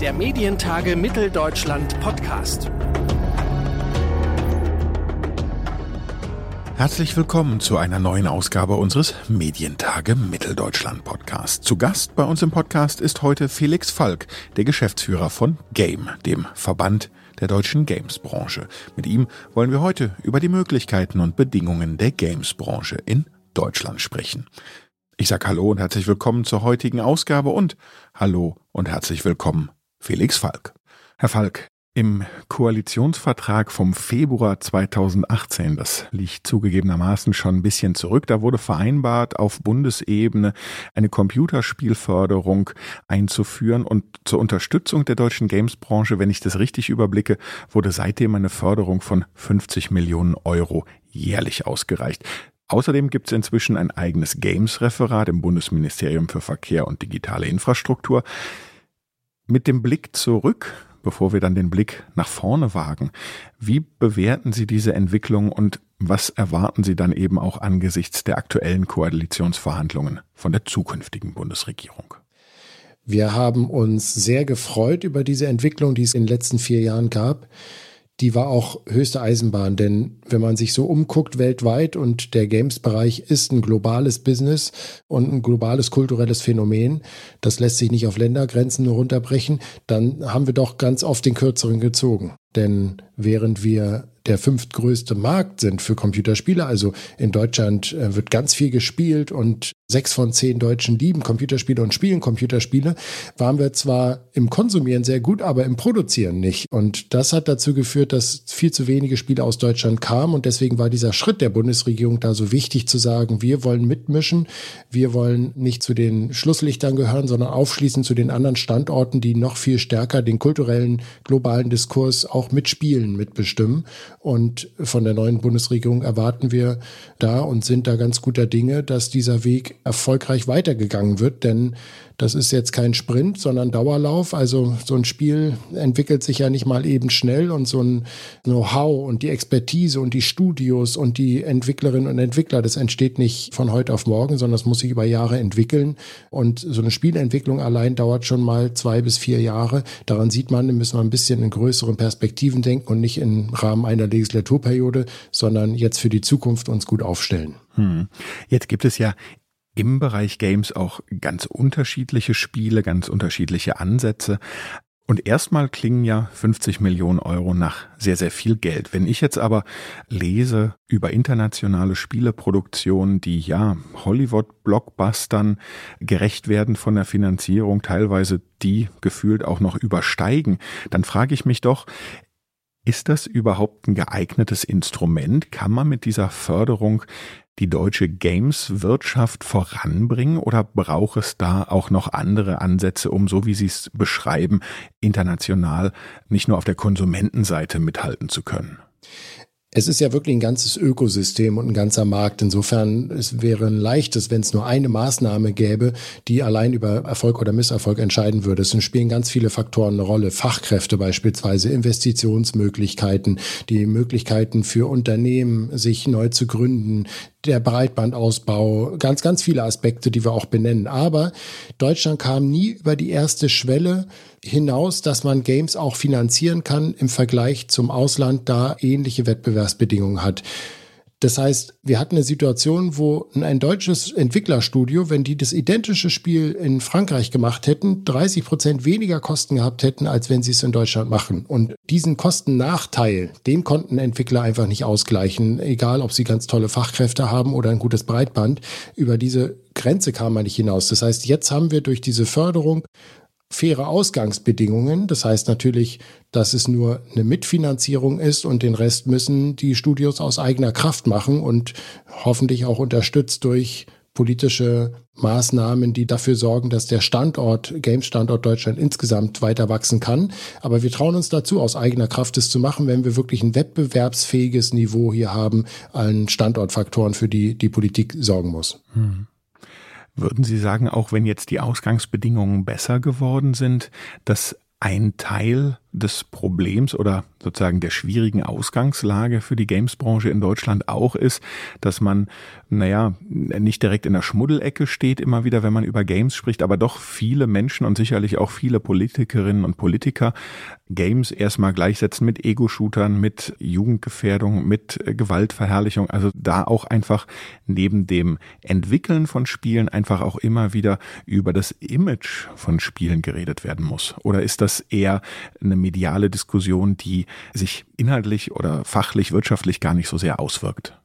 der Medientage Mitteldeutschland Podcast. Herzlich willkommen zu einer neuen Ausgabe unseres Medientage Mitteldeutschland Podcast. Zu Gast bei uns im Podcast ist heute Felix Falk, der Geschäftsführer von Game, dem Verband der deutschen Games-Branche. Mit ihm wollen wir heute über die Möglichkeiten und Bedingungen der Games-Branche in Deutschland sprechen. Ich sage Hallo und herzlich willkommen zur heutigen Ausgabe und Hallo und herzlich willkommen, Felix Falk. Herr Falk, im Koalitionsvertrag vom Februar 2018, das liegt zugegebenermaßen schon ein bisschen zurück, da wurde vereinbart, auf Bundesebene eine Computerspielförderung einzuführen und zur Unterstützung der deutschen Gamesbranche, wenn ich das richtig überblicke, wurde seitdem eine Förderung von 50 Millionen Euro jährlich ausgereicht. Außerdem gibt es inzwischen ein eigenes Games-Referat im Bundesministerium für Verkehr und digitale Infrastruktur. Mit dem Blick zurück bevor wir dann den Blick nach vorne wagen. Wie bewerten Sie diese Entwicklung und was erwarten Sie dann eben auch angesichts der aktuellen Koalitionsverhandlungen von der zukünftigen Bundesregierung? Wir haben uns sehr gefreut über diese Entwicklung, die es in den letzten vier Jahren gab die war auch höchste Eisenbahn, denn wenn man sich so umguckt weltweit und der Games-Bereich ist ein globales Business und ein globales kulturelles Phänomen, das lässt sich nicht auf Ländergrenzen nur runterbrechen, dann haben wir doch ganz oft den Kürzeren gezogen. Denn während wir der fünftgrößte Markt sind für Computerspiele. Also in Deutschland äh, wird ganz viel gespielt und sechs von zehn Deutschen lieben Computerspiele und spielen Computerspiele. Waren wir zwar im Konsumieren sehr gut, aber im Produzieren nicht. Und das hat dazu geführt, dass viel zu wenige Spiele aus Deutschland kamen. Und deswegen war dieser Schritt der Bundesregierung da so wichtig zu sagen, wir wollen mitmischen. Wir wollen nicht zu den Schlusslichtern gehören, sondern aufschließen zu den anderen Standorten, die noch viel stärker den kulturellen globalen Diskurs auch mitspielen, mitbestimmen. Und von der neuen Bundesregierung erwarten wir da und sind da ganz guter Dinge, dass dieser Weg erfolgreich weitergegangen wird. Denn das ist jetzt kein Sprint, sondern Dauerlauf. Also so ein Spiel entwickelt sich ja nicht mal eben schnell und so ein Know-how und die Expertise und die Studios und die Entwicklerinnen und Entwickler, das entsteht nicht von heute auf morgen, sondern das muss sich über Jahre entwickeln. Und so eine Spielentwicklung allein dauert schon mal zwei bis vier Jahre. Daran sieht man, da müssen wir ein bisschen in größeren Perspektiven denken und nicht im Rahmen einer Legislaturperiode, sondern jetzt für die Zukunft uns gut aufstellen. Hm. Jetzt gibt es ja im Bereich Games auch ganz unterschiedliche Spiele, ganz unterschiedliche Ansätze. Und erstmal klingen ja 50 Millionen Euro nach sehr, sehr viel Geld. Wenn ich jetzt aber lese über internationale Spieleproduktionen, die ja Hollywood-Blockbustern gerecht werden von der Finanzierung, teilweise die gefühlt auch noch übersteigen, dann frage ich mich doch, ist das überhaupt ein geeignetes Instrument? Kann man mit dieser Förderung die deutsche Games-Wirtschaft voranbringen oder braucht es da auch noch andere Ansätze, um, so wie Sie es beschreiben, international nicht nur auf der Konsumentenseite mithalten zu können? Es ist ja wirklich ein ganzes Ökosystem und ein ganzer Markt. Insofern es wäre ein leichtes, wenn es nur eine Maßnahme gäbe, die allein über Erfolg oder Misserfolg entscheiden würde. Es spielen ganz viele Faktoren eine Rolle. Fachkräfte beispielsweise, Investitionsmöglichkeiten, die Möglichkeiten für Unternehmen, sich neu zu gründen, der Breitbandausbau, ganz, ganz viele Aspekte, die wir auch benennen. Aber Deutschland kam nie über die erste Schwelle hinaus, dass man Games auch finanzieren kann im Vergleich zum Ausland, da ähnliche Wettbewerbsbedingungen hat. Das heißt, wir hatten eine Situation, wo ein deutsches Entwicklerstudio, wenn die das identische Spiel in Frankreich gemacht hätten, 30 Prozent weniger Kosten gehabt hätten, als wenn sie es in Deutschland machen. Und diesen Kostennachteil, den konnten Entwickler einfach nicht ausgleichen, egal ob sie ganz tolle Fachkräfte haben oder ein gutes Breitband. Über diese Grenze kam man nicht hinaus. Das heißt, jetzt haben wir durch diese Förderung faire Ausgangsbedingungen. Das heißt natürlich, dass es nur eine Mitfinanzierung ist und den Rest müssen die Studios aus eigener Kraft machen und hoffentlich auch unterstützt durch politische Maßnahmen, die dafür sorgen, dass der Standort, Games-Standort Deutschland insgesamt weiter wachsen kann. Aber wir trauen uns dazu, aus eigener Kraft es zu machen, wenn wir wirklich ein wettbewerbsfähiges Niveau hier haben, an Standortfaktoren, für die die Politik sorgen muss. Hm. Würden Sie sagen, auch wenn jetzt die Ausgangsbedingungen besser geworden sind, dass ein Teil des Problems oder sozusagen der schwierigen Ausgangslage für die Gamesbranche in Deutschland auch ist, dass man, naja, nicht direkt in der Schmuddelecke steht immer wieder, wenn man über Games spricht, aber doch viele Menschen und sicherlich auch viele Politikerinnen und Politiker Games erstmal gleichsetzen mit Ego-Shootern, mit Jugendgefährdung, mit Gewaltverherrlichung. Also da auch einfach neben dem Entwickeln von Spielen einfach auch immer wieder über das Image von Spielen geredet werden muss. Oder ist das eher eine mediale Diskussion, die sich inhaltlich oder fachlich, wirtschaftlich gar nicht so sehr auswirkt?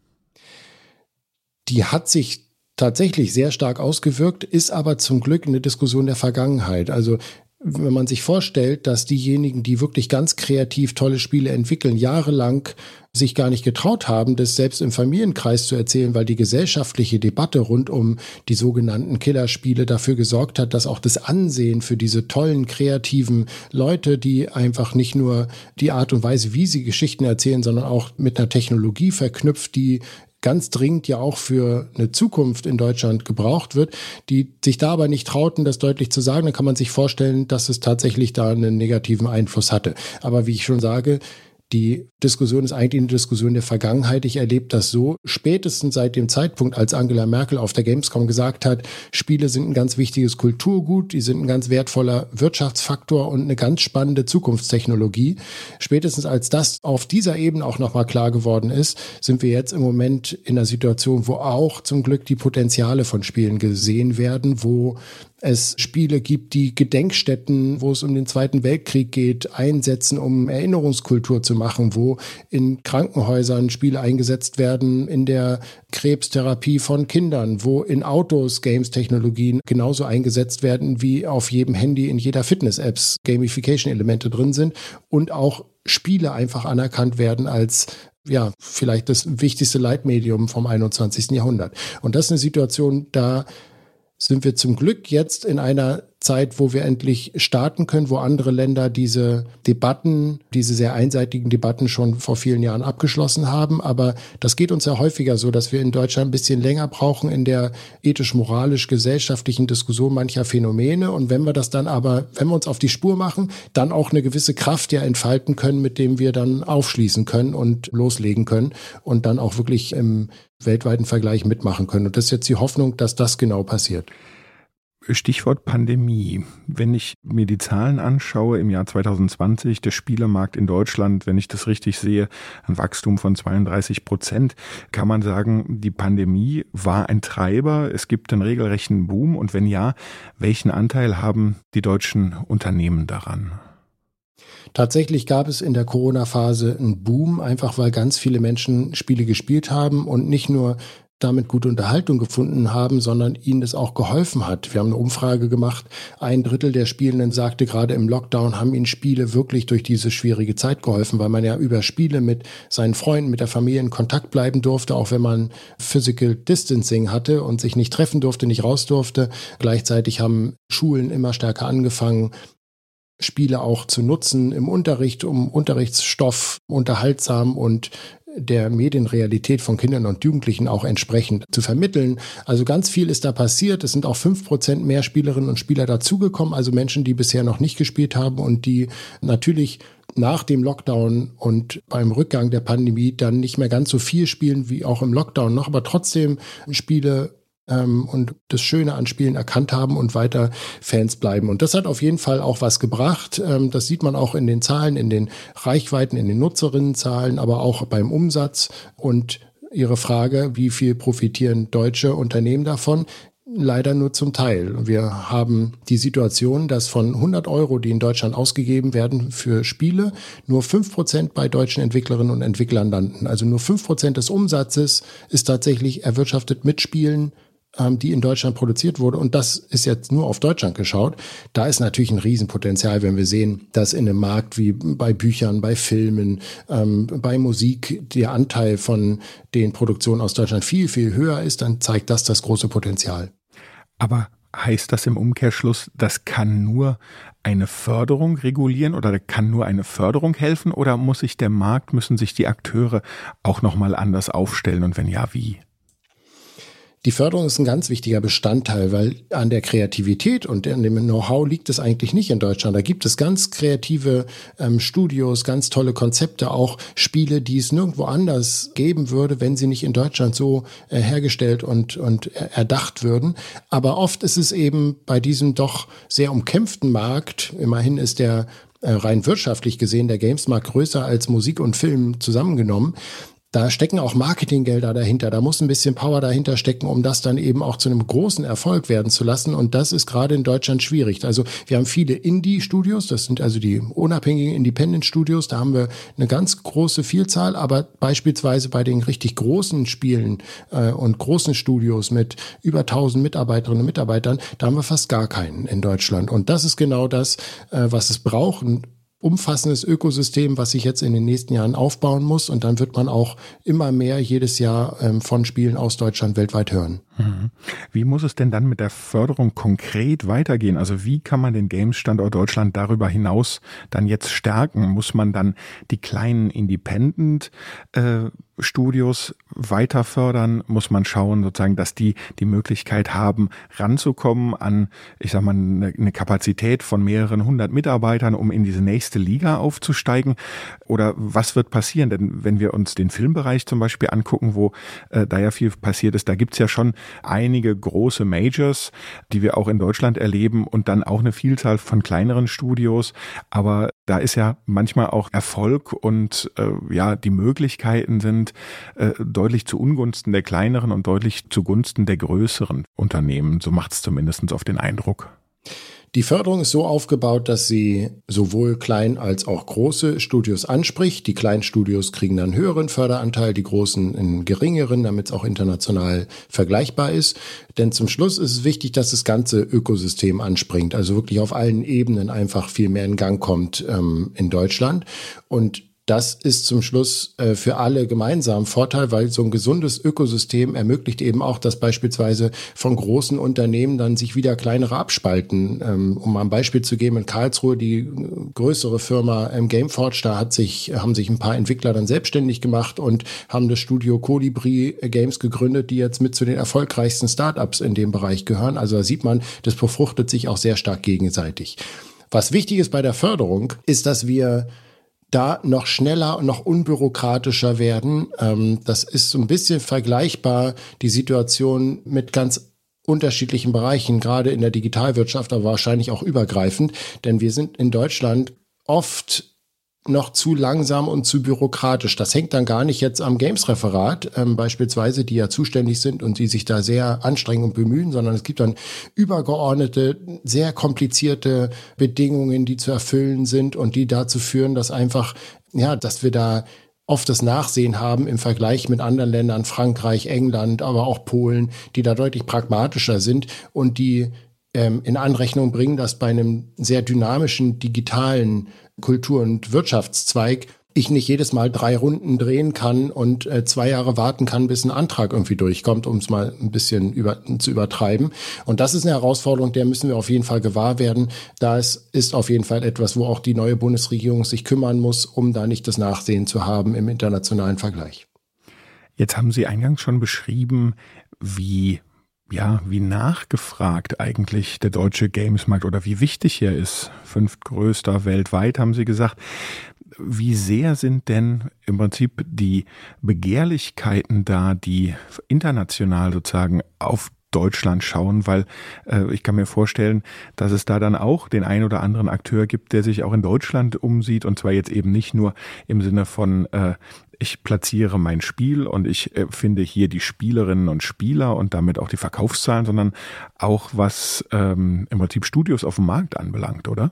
Die hat sich tatsächlich sehr stark ausgewirkt, ist aber zum Glück eine Diskussion der Vergangenheit. Also wenn man sich vorstellt, dass diejenigen, die wirklich ganz kreativ tolle Spiele entwickeln, jahrelang sich gar nicht getraut haben, das selbst im Familienkreis zu erzählen, weil die gesellschaftliche Debatte rund um die sogenannten Killerspiele dafür gesorgt hat, dass auch das Ansehen für diese tollen, kreativen Leute, die einfach nicht nur die Art und Weise, wie sie Geschichten erzählen, sondern auch mit einer Technologie verknüpft, die ganz dringend ja auch für eine Zukunft in Deutschland gebraucht wird, die sich da aber nicht trauten, das deutlich zu sagen, dann kann man sich vorstellen, dass es tatsächlich da einen negativen Einfluss hatte. Aber wie ich schon sage, die Diskussion ist eigentlich eine Diskussion der Vergangenheit. Ich erlebe das so, spätestens seit dem Zeitpunkt, als Angela Merkel auf der Gamescom gesagt hat, Spiele sind ein ganz wichtiges Kulturgut, die sind ein ganz wertvoller Wirtschaftsfaktor und eine ganz spannende Zukunftstechnologie. Spätestens als das auf dieser Ebene auch nochmal klar geworden ist, sind wir jetzt im Moment in einer Situation, wo auch zum Glück die Potenziale von Spielen gesehen werden, wo es Spiele gibt, die Gedenkstätten, wo es um den Zweiten Weltkrieg geht, einsetzen, um Erinnerungskultur zu machen, wo in Krankenhäusern Spiele eingesetzt werden, in der Krebstherapie von Kindern, wo in Autos Games-Technologien genauso eingesetzt werden, wie auf jedem Handy in jeder Fitness-Apps Gamification-Elemente drin sind und auch Spiele einfach anerkannt werden als ja, vielleicht das wichtigste Leitmedium vom 21. Jahrhundert. Und das ist eine Situation, da sind wir zum Glück jetzt in einer Zeit, wo wir endlich starten können, wo andere Länder diese Debatten, diese sehr einseitigen Debatten schon vor vielen Jahren abgeschlossen haben. Aber das geht uns ja häufiger so, dass wir in Deutschland ein bisschen länger brauchen in der ethisch-moralisch-gesellschaftlichen Diskussion mancher Phänomene. Und wenn wir das dann aber, wenn wir uns auf die Spur machen, dann auch eine gewisse Kraft ja entfalten können, mit dem wir dann aufschließen können und loslegen können und dann auch wirklich im weltweiten Vergleich mitmachen können. Und das ist jetzt die Hoffnung, dass das genau passiert. Stichwort Pandemie. Wenn ich mir die Zahlen anschaue im Jahr 2020, der Spielemarkt in Deutschland, wenn ich das richtig sehe, ein Wachstum von 32 Prozent, kann man sagen, die Pandemie war ein Treiber. Es gibt einen regelrechten Boom. Und wenn ja, welchen Anteil haben die deutschen Unternehmen daran? Tatsächlich gab es in der Corona-Phase einen Boom, einfach weil ganz viele Menschen Spiele gespielt haben und nicht nur damit gute Unterhaltung gefunden haben, sondern ihnen das auch geholfen hat. Wir haben eine Umfrage gemacht. Ein Drittel der Spielenden sagte, gerade im Lockdown haben ihnen Spiele wirklich durch diese schwierige Zeit geholfen, weil man ja über Spiele mit seinen Freunden, mit der Familie in Kontakt bleiben durfte, auch wenn man Physical Distancing hatte und sich nicht treffen durfte, nicht raus durfte. Gleichzeitig haben Schulen immer stärker angefangen, Spiele auch zu nutzen im Unterricht, um Unterrichtsstoff unterhaltsam und der Medienrealität von Kindern und Jugendlichen auch entsprechend zu vermitteln. Also ganz viel ist da passiert. Es sind auch fünf Prozent mehr Spielerinnen und Spieler dazugekommen, also Menschen, die bisher noch nicht gespielt haben und die natürlich nach dem Lockdown und beim Rückgang der Pandemie dann nicht mehr ganz so viel spielen wie auch im Lockdown noch, aber trotzdem Spiele ähm, und das Schöne an Spielen erkannt haben und weiter Fans bleiben. Und das hat auf jeden Fall auch was gebracht. Ähm, das sieht man auch in den Zahlen, in den Reichweiten, in den Nutzerinnenzahlen, aber auch beim Umsatz. Und Ihre Frage, wie viel profitieren deutsche Unternehmen davon? Leider nur zum Teil. Wir haben die Situation, dass von 100 Euro, die in Deutschland ausgegeben werden für Spiele, nur 5% bei deutschen Entwicklerinnen und Entwicklern landen. Also nur 5% des Umsatzes ist tatsächlich erwirtschaftet mit Spielen ähm, die in Deutschland produziert wurde. Und das ist jetzt nur auf Deutschland geschaut. Da ist natürlich ein Riesenpotenzial, wenn wir sehen, dass in einem Markt wie bei Büchern, bei Filmen, ähm, bei Musik der Anteil von den Produktionen aus Deutschland viel, viel höher ist, dann zeigt das das große Potenzial. Aber heißt das im Umkehrschluss, das kann nur eine Förderung regulieren oder kann nur eine Förderung helfen oder muss sich der Markt, müssen sich die Akteure auch nochmal anders aufstellen und wenn ja, wie? Die Förderung ist ein ganz wichtiger Bestandteil, weil an der Kreativität und an dem Know-how liegt es eigentlich nicht in Deutschland. Da gibt es ganz kreative ähm, Studios, ganz tolle Konzepte, auch Spiele, die es nirgendwo anders geben würde, wenn sie nicht in Deutschland so äh, hergestellt und, und erdacht würden. Aber oft ist es eben bei diesem doch sehr umkämpften Markt, immerhin ist der äh, rein wirtschaftlich gesehen der Gamesmarkt größer als Musik und Film zusammengenommen, da stecken auch Marketinggelder dahinter. Da muss ein bisschen Power dahinter stecken, um das dann eben auch zu einem großen Erfolg werden zu lassen. Und das ist gerade in Deutschland schwierig. Also wir haben viele Indie-Studios, das sind also die unabhängigen Independent-Studios. Da haben wir eine ganz große Vielzahl. Aber beispielsweise bei den richtig großen Spielen äh, und großen Studios mit über 1000 Mitarbeiterinnen und Mitarbeitern, da haben wir fast gar keinen in Deutschland. Und das ist genau das, äh, was es braucht umfassendes Ökosystem, was sich jetzt in den nächsten Jahren aufbauen muss. Und dann wird man auch immer mehr jedes Jahr ähm, von Spielen aus Deutschland weltweit hören. Mhm. Wie muss es denn dann mit der Förderung konkret weitergehen? Also wie kann man den Games-Standort Deutschland darüber hinaus dann jetzt stärken? Muss man dann die kleinen Independent äh, Studios weiter fördern, muss man schauen, sozusagen, dass die die Möglichkeit haben, ranzukommen an, ich sag mal, eine, Kapazität von mehreren hundert Mitarbeitern, um in diese nächste Liga aufzusteigen. Oder was wird passieren? Denn wenn wir uns den Filmbereich zum Beispiel angucken, wo äh, da ja viel passiert ist, da gibt's ja schon einige große Majors, die wir auch in Deutschland erleben und dann auch eine Vielzahl von kleineren Studios. Aber da ist ja manchmal auch Erfolg und äh, ja, die Möglichkeiten sind sind äh, deutlich zu Ungunsten der kleineren und deutlich zugunsten der größeren Unternehmen. So macht es zumindest auf den Eindruck. Die Förderung ist so aufgebaut, dass sie sowohl klein als auch große Studios anspricht. Die kleinen Studios kriegen dann höheren Förderanteil, die großen einen geringeren, damit es auch international vergleichbar ist. Denn zum Schluss ist es wichtig, dass das ganze Ökosystem anspringt, also wirklich auf allen Ebenen einfach viel mehr in Gang kommt ähm, in Deutschland. Und das ist zum Schluss äh, für alle gemeinsam Vorteil, weil so ein gesundes Ökosystem ermöglicht eben auch, dass beispielsweise von großen Unternehmen dann sich wieder kleinere abspalten. Ähm, um mal ein Beispiel zu geben, in Karlsruhe die äh, größere Firma ähm, Gameforge, da hat sich, haben sich ein paar Entwickler dann selbstständig gemacht und haben das Studio Colibri Games gegründet, die jetzt mit zu den erfolgreichsten Startups in dem Bereich gehören. Also da sieht man, das befruchtet sich auch sehr stark gegenseitig. Was wichtig ist bei der Förderung, ist, dass wir da noch schneller und noch unbürokratischer werden. Ähm, das ist so ein bisschen vergleichbar, die Situation mit ganz unterschiedlichen Bereichen, gerade in der Digitalwirtschaft, aber wahrscheinlich auch übergreifend. Denn wir sind in Deutschland oft noch zu langsam und zu bürokratisch. Das hängt dann gar nicht jetzt am Games-Referat ähm, beispielsweise, die ja zuständig sind und die sich da sehr anstrengen und bemühen, sondern es gibt dann übergeordnete, sehr komplizierte Bedingungen, die zu erfüllen sind und die dazu führen, dass einfach, ja, dass wir da oft das Nachsehen haben im Vergleich mit anderen Ländern, Frankreich, England, aber auch Polen, die da deutlich pragmatischer sind und die ähm, in Anrechnung bringen, dass bei einem sehr dynamischen digitalen Kultur- und Wirtschaftszweig ich nicht jedes Mal drei Runden drehen kann und äh, zwei Jahre warten kann, bis ein Antrag irgendwie durchkommt, um es mal ein bisschen über, zu übertreiben. Und das ist eine Herausforderung, der müssen wir auf jeden Fall gewahr werden. Da ist, ist auf jeden Fall etwas, wo auch die neue Bundesregierung sich kümmern muss, um da nicht das Nachsehen zu haben im internationalen Vergleich. Jetzt haben Sie eingangs schon beschrieben, wie ja, wie nachgefragt eigentlich der deutsche Gamesmarkt oder wie wichtig er ist. Fünftgrößter weltweit, haben Sie gesagt. Wie sehr sind denn im Prinzip die Begehrlichkeiten da, die international sozusagen auf Deutschland schauen, weil äh, ich kann mir vorstellen, dass es da dann auch den ein oder anderen Akteur gibt, der sich auch in Deutschland umsieht und zwar jetzt eben nicht nur im Sinne von äh, ich platziere mein Spiel und ich äh, finde hier die Spielerinnen und Spieler und damit auch die Verkaufszahlen, sondern auch was ähm, im Prinzip Studios auf dem Markt anbelangt, oder?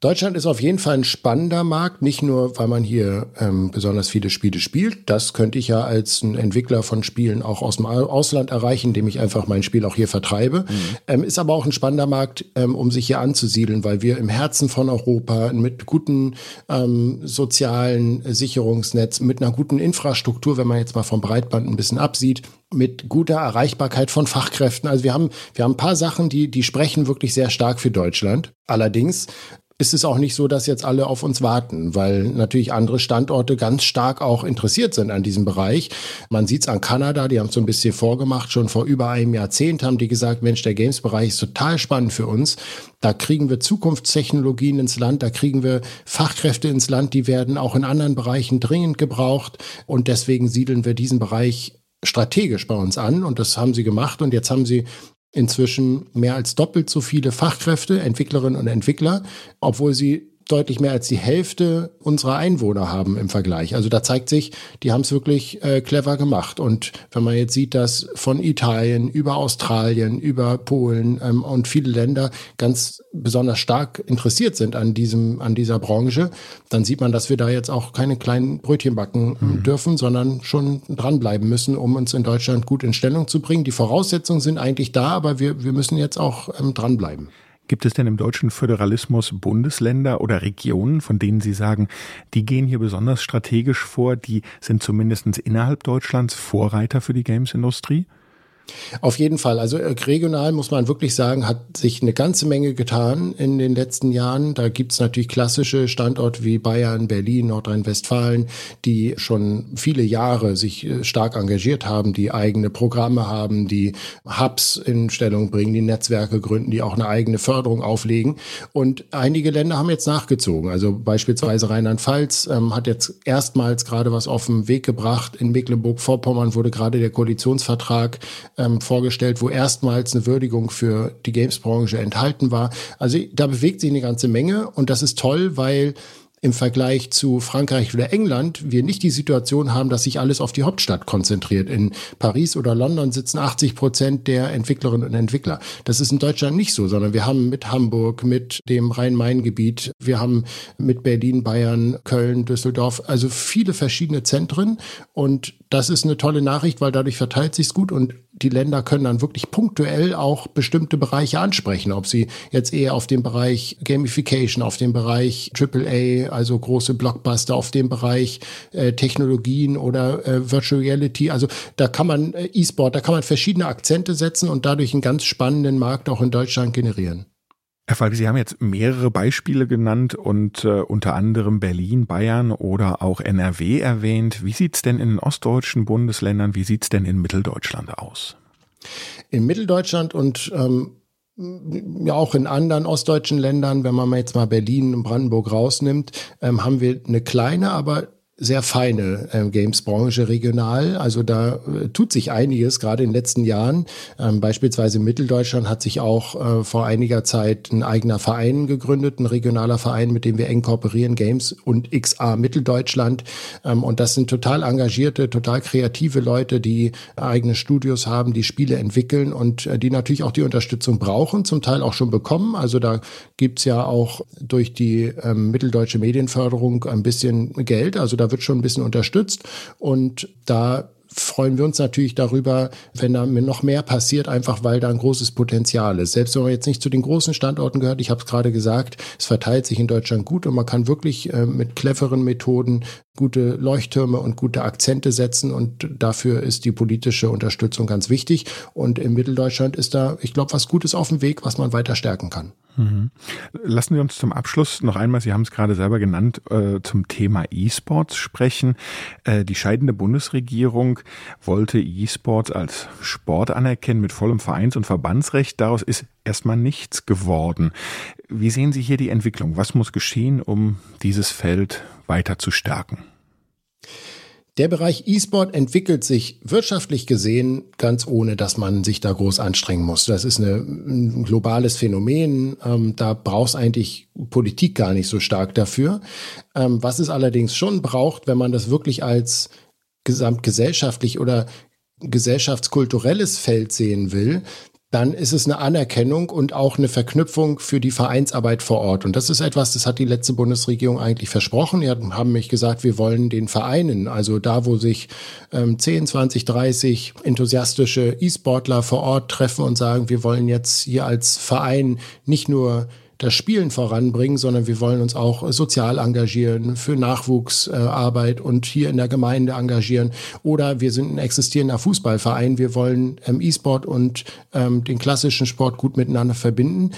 Deutschland ist auf jeden Fall ein spannender Markt, nicht nur, weil man hier ähm, besonders viele Spiele spielt. Das könnte ich ja als ein Entwickler von Spielen auch aus dem Ausland erreichen, indem ich einfach mein Spiel auch hier vertreibe. Mhm. Ähm, ist aber auch ein spannender Markt, ähm, um sich hier anzusiedeln, weil wir im Herzen von Europa mit guten ähm, sozialen Sicherungsnetz, mit einer guten Infrastruktur, wenn man jetzt mal vom Breitband ein bisschen absieht, mit guter Erreichbarkeit von Fachkräften. Also wir haben, wir haben ein paar Sachen, die, die sprechen wirklich sehr stark für Deutschland. Allerdings ist es auch nicht so, dass jetzt alle auf uns warten, weil natürlich andere Standorte ganz stark auch interessiert sind an diesem Bereich. Man sieht es an Kanada, die haben es so ein bisschen vorgemacht, schon vor über einem Jahrzehnt haben die gesagt, Mensch, der Games-Bereich ist total spannend für uns. Da kriegen wir Zukunftstechnologien ins Land, da kriegen wir Fachkräfte ins Land, die werden auch in anderen Bereichen dringend gebraucht und deswegen siedeln wir diesen Bereich strategisch bei uns an und das haben sie gemacht und jetzt haben sie inzwischen mehr als doppelt so viele Fachkräfte, Entwicklerinnen und Entwickler, obwohl sie deutlich mehr als die Hälfte unserer Einwohner haben im Vergleich. Also da zeigt sich, die haben es wirklich äh, clever gemacht. Und wenn man jetzt sieht, dass von Italien über Australien, über Polen ähm, und viele Länder ganz besonders stark interessiert sind an diesem, an dieser Branche, dann sieht man, dass wir da jetzt auch keine kleinen Brötchen backen mhm. dürfen, sondern schon dranbleiben müssen, um uns in Deutschland gut in Stellung zu bringen. Die Voraussetzungen sind eigentlich da, aber wir, wir müssen jetzt auch ähm, dranbleiben. Gibt es denn im deutschen Föderalismus Bundesländer oder Regionen, von denen Sie sagen, die gehen hier besonders strategisch vor, die sind zumindest innerhalb Deutschlands Vorreiter für die Games-Industrie? Auf jeden Fall. Also äh, regional muss man wirklich sagen, hat sich eine ganze Menge getan in den letzten Jahren. Da gibt's natürlich klassische Standorte wie Bayern, Berlin, Nordrhein-Westfalen, die schon viele Jahre sich äh, stark engagiert haben, die eigene Programme haben, die Hubs in Stellung bringen, die Netzwerke gründen, die auch eine eigene Förderung auflegen. Und einige Länder haben jetzt nachgezogen. Also beispielsweise Rheinland-Pfalz ähm, hat jetzt erstmals gerade was auf den Weg gebracht. In Mecklenburg-Vorpommern wurde gerade der Koalitionsvertrag ähm, vorgestellt, wo erstmals eine Würdigung für die Games-Branche enthalten war. Also da bewegt sich eine ganze Menge und das ist toll, weil im Vergleich zu Frankreich oder England wir nicht die Situation haben, dass sich alles auf die Hauptstadt konzentriert. In Paris oder London sitzen 80 Prozent der Entwicklerinnen und Entwickler. Das ist in Deutschland nicht so, sondern wir haben mit Hamburg, mit dem Rhein-Main-Gebiet, wir haben mit Berlin, Bayern, Köln, Düsseldorf, also viele verschiedene Zentren und das ist eine tolle Nachricht, weil dadurch verteilt sich's gut und die Länder können dann wirklich punktuell auch bestimmte Bereiche ansprechen, ob sie jetzt eher auf dem Bereich Gamification, auf dem Bereich AAA, also große Blockbuster, auf dem Bereich äh, Technologien oder äh, Virtual Reality. Also da kann man äh, E-Sport, da kann man verschiedene Akzente setzen und dadurch einen ganz spannenden Markt auch in Deutschland generieren. Herr Falk, Sie haben jetzt mehrere Beispiele genannt und äh, unter anderem Berlin, Bayern oder auch NRW erwähnt. Wie sieht's denn in den ostdeutschen Bundesländern, wie sieht's denn in Mitteldeutschland aus? In Mitteldeutschland und ähm, ja auch in anderen ostdeutschen Ländern, wenn man jetzt mal Berlin und Brandenburg rausnimmt, ähm, haben wir eine kleine, aber sehr feine äh, Games-Branche regional. Also da äh, tut sich einiges, gerade in den letzten Jahren. Ähm, beispielsweise in Mitteldeutschland hat sich auch äh, vor einiger Zeit ein eigener Verein gegründet, ein regionaler Verein, mit dem wir eng kooperieren, Games und XA Mitteldeutschland. Ähm, und das sind total engagierte, total kreative Leute, die eigene Studios haben, die Spiele entwickeln und äh, die natürlich auch die Unterstützung brauchen, zum Teil auch schon bekommen. Also da gibt's ja auch durch die ähm, mitteldeutsche Medienförderung ein bisschen Geld. Also da wird schon ein bisschen unterstützt und da freuen wir uns natürlich darüber, wenn da noch mehr passiert, einfach weil da ein großes Potenzial ist. Selbst wenn man jetzt nicht zu den großen Standorten gehört, ich habe es gerade gesagt, es verteilt sich in Deutschland gut und man kann wirklich äh, mit cleveren Methoden gute Leuchttürme und gute Akzente setzen und dafür ist die politische Unterstützung ganz wichtig. Und in Mitteldeutschland ist da, ich glaube, was Gutes auf dem Weg, was man weiter stärken kann. Mhm. Lassen wir uns zum Abschluss noch einmal, Sie haben es gerade selber genannt, äh, zum Thema E-Sports sprechen. Äh, die scheidende Bundesregierung wollte E-Sports als Sport anerkennen mit vollem Vereins- und Verbandsrecht. Daraus ist erstmal nichts geworden. Wie sehen Sie hier die Entwicklung? Was muss geschehen, um dieses Feld weiter zu stärken? Der Bereich E-Sport entwickelt sich wirtschaftlich gesehen ganz ohne, dass man sich da groß anstrengen muss. Das ist eine, ein globales Phänomen. Ähm, da braucht es eigentlich Politik gar nicht so stark dafür. Ähm, was es allerdings schon braucht, wenn man das wirklich als gesamtgesellschaftlich oder gesellschaftskulturelles Feld sehen will, dann ist es eine Anerkennung und auch eine Verknüpfung für die Vereinsarbeit vor Ort. Und das ist etwas, das hat die letzte Bundesregierung eigentlich versprochen. Die haben mich gesagt, wir wollen den Vereinen, also da, wo sich ähm, 10, 20, 30 enthusiastische E-Sportler vor Ort treffen und sagen, wir wollen jetzt hier als Verein nicht nur das Spielen voranbringen, sondern wir wollen uns auch sozial engagieren, für Nachwuchsarbeit und hier in der Gemeinde engagieren. Oder wir sind ein existierender Fußballverein, wir wollen ähm, E-Sport und ähm, den klassischen Sport gut miteinander verbinden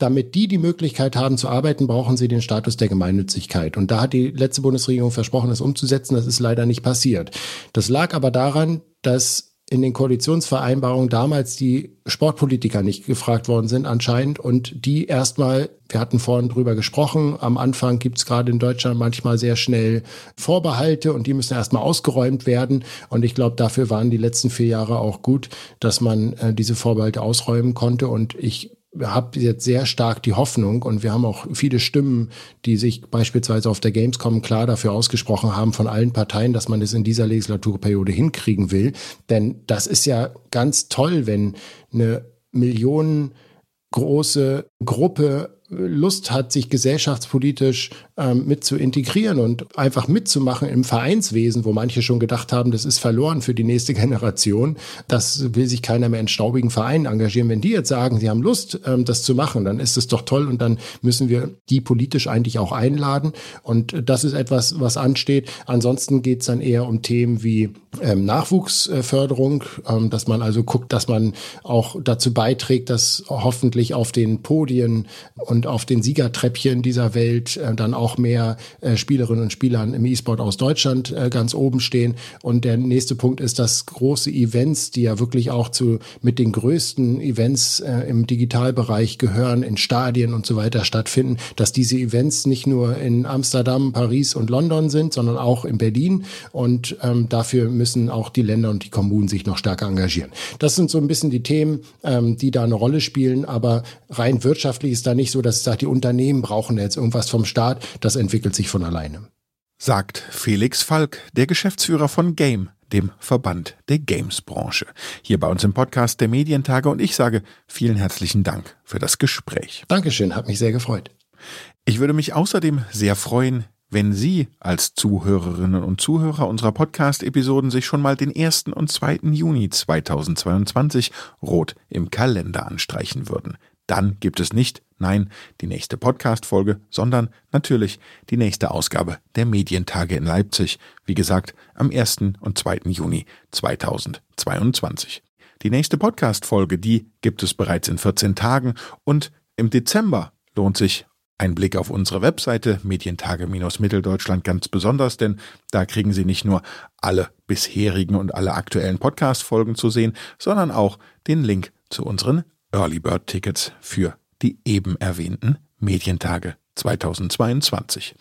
damit die die Möglichkeit haben zu arbeiten, brauchen sie den Status der Gemeinnützigkeit. Und da hat die letzte Bundesregierung versprochen, das umzusetzen. Das ist leider nicht passiert. Das lag aber daran, dass in den Koalitionsvereinbarungen damals die Sportpolitiker nicht gefragt worden sind anscheinend und die erstmal, wir hatten vorhin drüber gesprochen, am Anfang gibt's gerade in Deutschland manchmal sehr schnell Vorbehalte und die müssen erstmal ausgeräumt werden und ich glaube, dafür waren die letzten vier Jahre auch gut, dass man äh, diese Vorbehalte ausräumen konnte und ich habe jetzt sehr stark die Hoffnung und wir haben auch viele Stimmen, die sich beispielsweise auf der Gamescom klar dafür ausgesprochen haben von allen Parteien, dass man es in dieser Legislaturperiode hinkriegen will. Denn das ist ja ganz toll, wenn eine Millionen große Gruppe Lust hat, sich gesellschaftspolitisch ähm, mit zu integrieren und einfach mitzumachen im Vereinswesen, wo manche schon gedacht haben, das ist verloren für die nächste Generation. Das will sich keiner mehr in staubigen Vereinen engagieren. Wenn die jetzt sagen, sie haben Lust, ähm, das zu machen, dann ist es doch toll und dann müssen wir die politisch eigentlich auch einladen. Und das ist etwas, was ansteht. Ansonsten geht es dann eher um Themen wie ähm, Nachwuchsförderung, ähm, dass man also guckt, dass man auch dazu beiträgt, dass hoffentlich auf den Podien und und auf den Siegertreppchen dieser Welt äh, dann auch mehr äh, Spielerinnen und Spieler im E-Sport aus Deutschland äh, ganz oben stehen. Und der nächste Punkt ist, dass große Events, die ja wirklich auch zu mit den größten Events äh, im Digitalbereich gehören, in Stadien und so weiter stattfinden, dass diese Events nicht nur in Amsterdam, Paris und London sind, sondern auch in Berlin. Und ähm, dafür müssen auch die Länder und die Kommunen sich noch stärker engagieren. Das sind so ein bisschen die Themen, ähm, die da eine Rolle spielen. Aber rein wirtschaftlich ist da nicht so, dass ich sage, die Unternehmen brauchen jetzt irgendwas vom Staat. Das entwickelt sich von alleine. Sagt Felix Falk, der Geschäftsführer von Game, dem Verband der Games-Branche. Hier bei uns im Podcast der Medientage und ich sage vielen herzlichen Dank für das Gespräch. Dankeschön, hat mich sehr gefreut. Ich würde mich außerdem sehr freuen, wenn Sie als Zuhörerinnen und Zuhörer unserer Podcast-Episoden sich schon mal den 1. und 2. Juni 2022 rot im Kalender anstreichen würden dann gibt es nicht, nein, die nächste Podcast-Folge, sondern natürlich die nächste Ausgabe der Medientage in Leipzig, wie gesagt, am 1. und 2. Juni 2022. Die nächste Podcast-Folge, die gibt es bereits in 14 Tagen und im Dezember lohnt sich ein Blick auf unsere Webseite Medientage-Mitteldeutschland ganz besonders, denn da kriegen Sie nicht nur alle bisherigen und alle aktuellen Podcast-Folgen zu sehen, sondern auch den Link zu unseren Early Bird Tickets für die eben erwähnten Medientage 2022.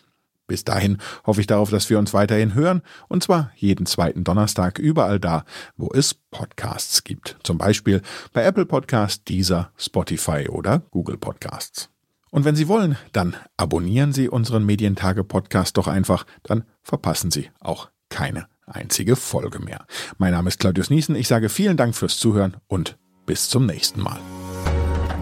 Bis dahin hoffe ich darauf, dass wir uns weiterhin hören, und zwar jeden zweiten Donnerstag überall da, wo es Podcasts gibt. Zum Beispiel bei Apple Podcasts, Deezer, Spotify oder Google Podcasts. Und wenn Sie wollen, dann abonnieren Sie unseren Medientage Podcast doch einfach, dann verpassen Sie auch keine einzige Folge mehr. Mein Name ist Claudius Niesen, ich sage vielen Dank fürs Zuhören und bis zum nächsten Mal.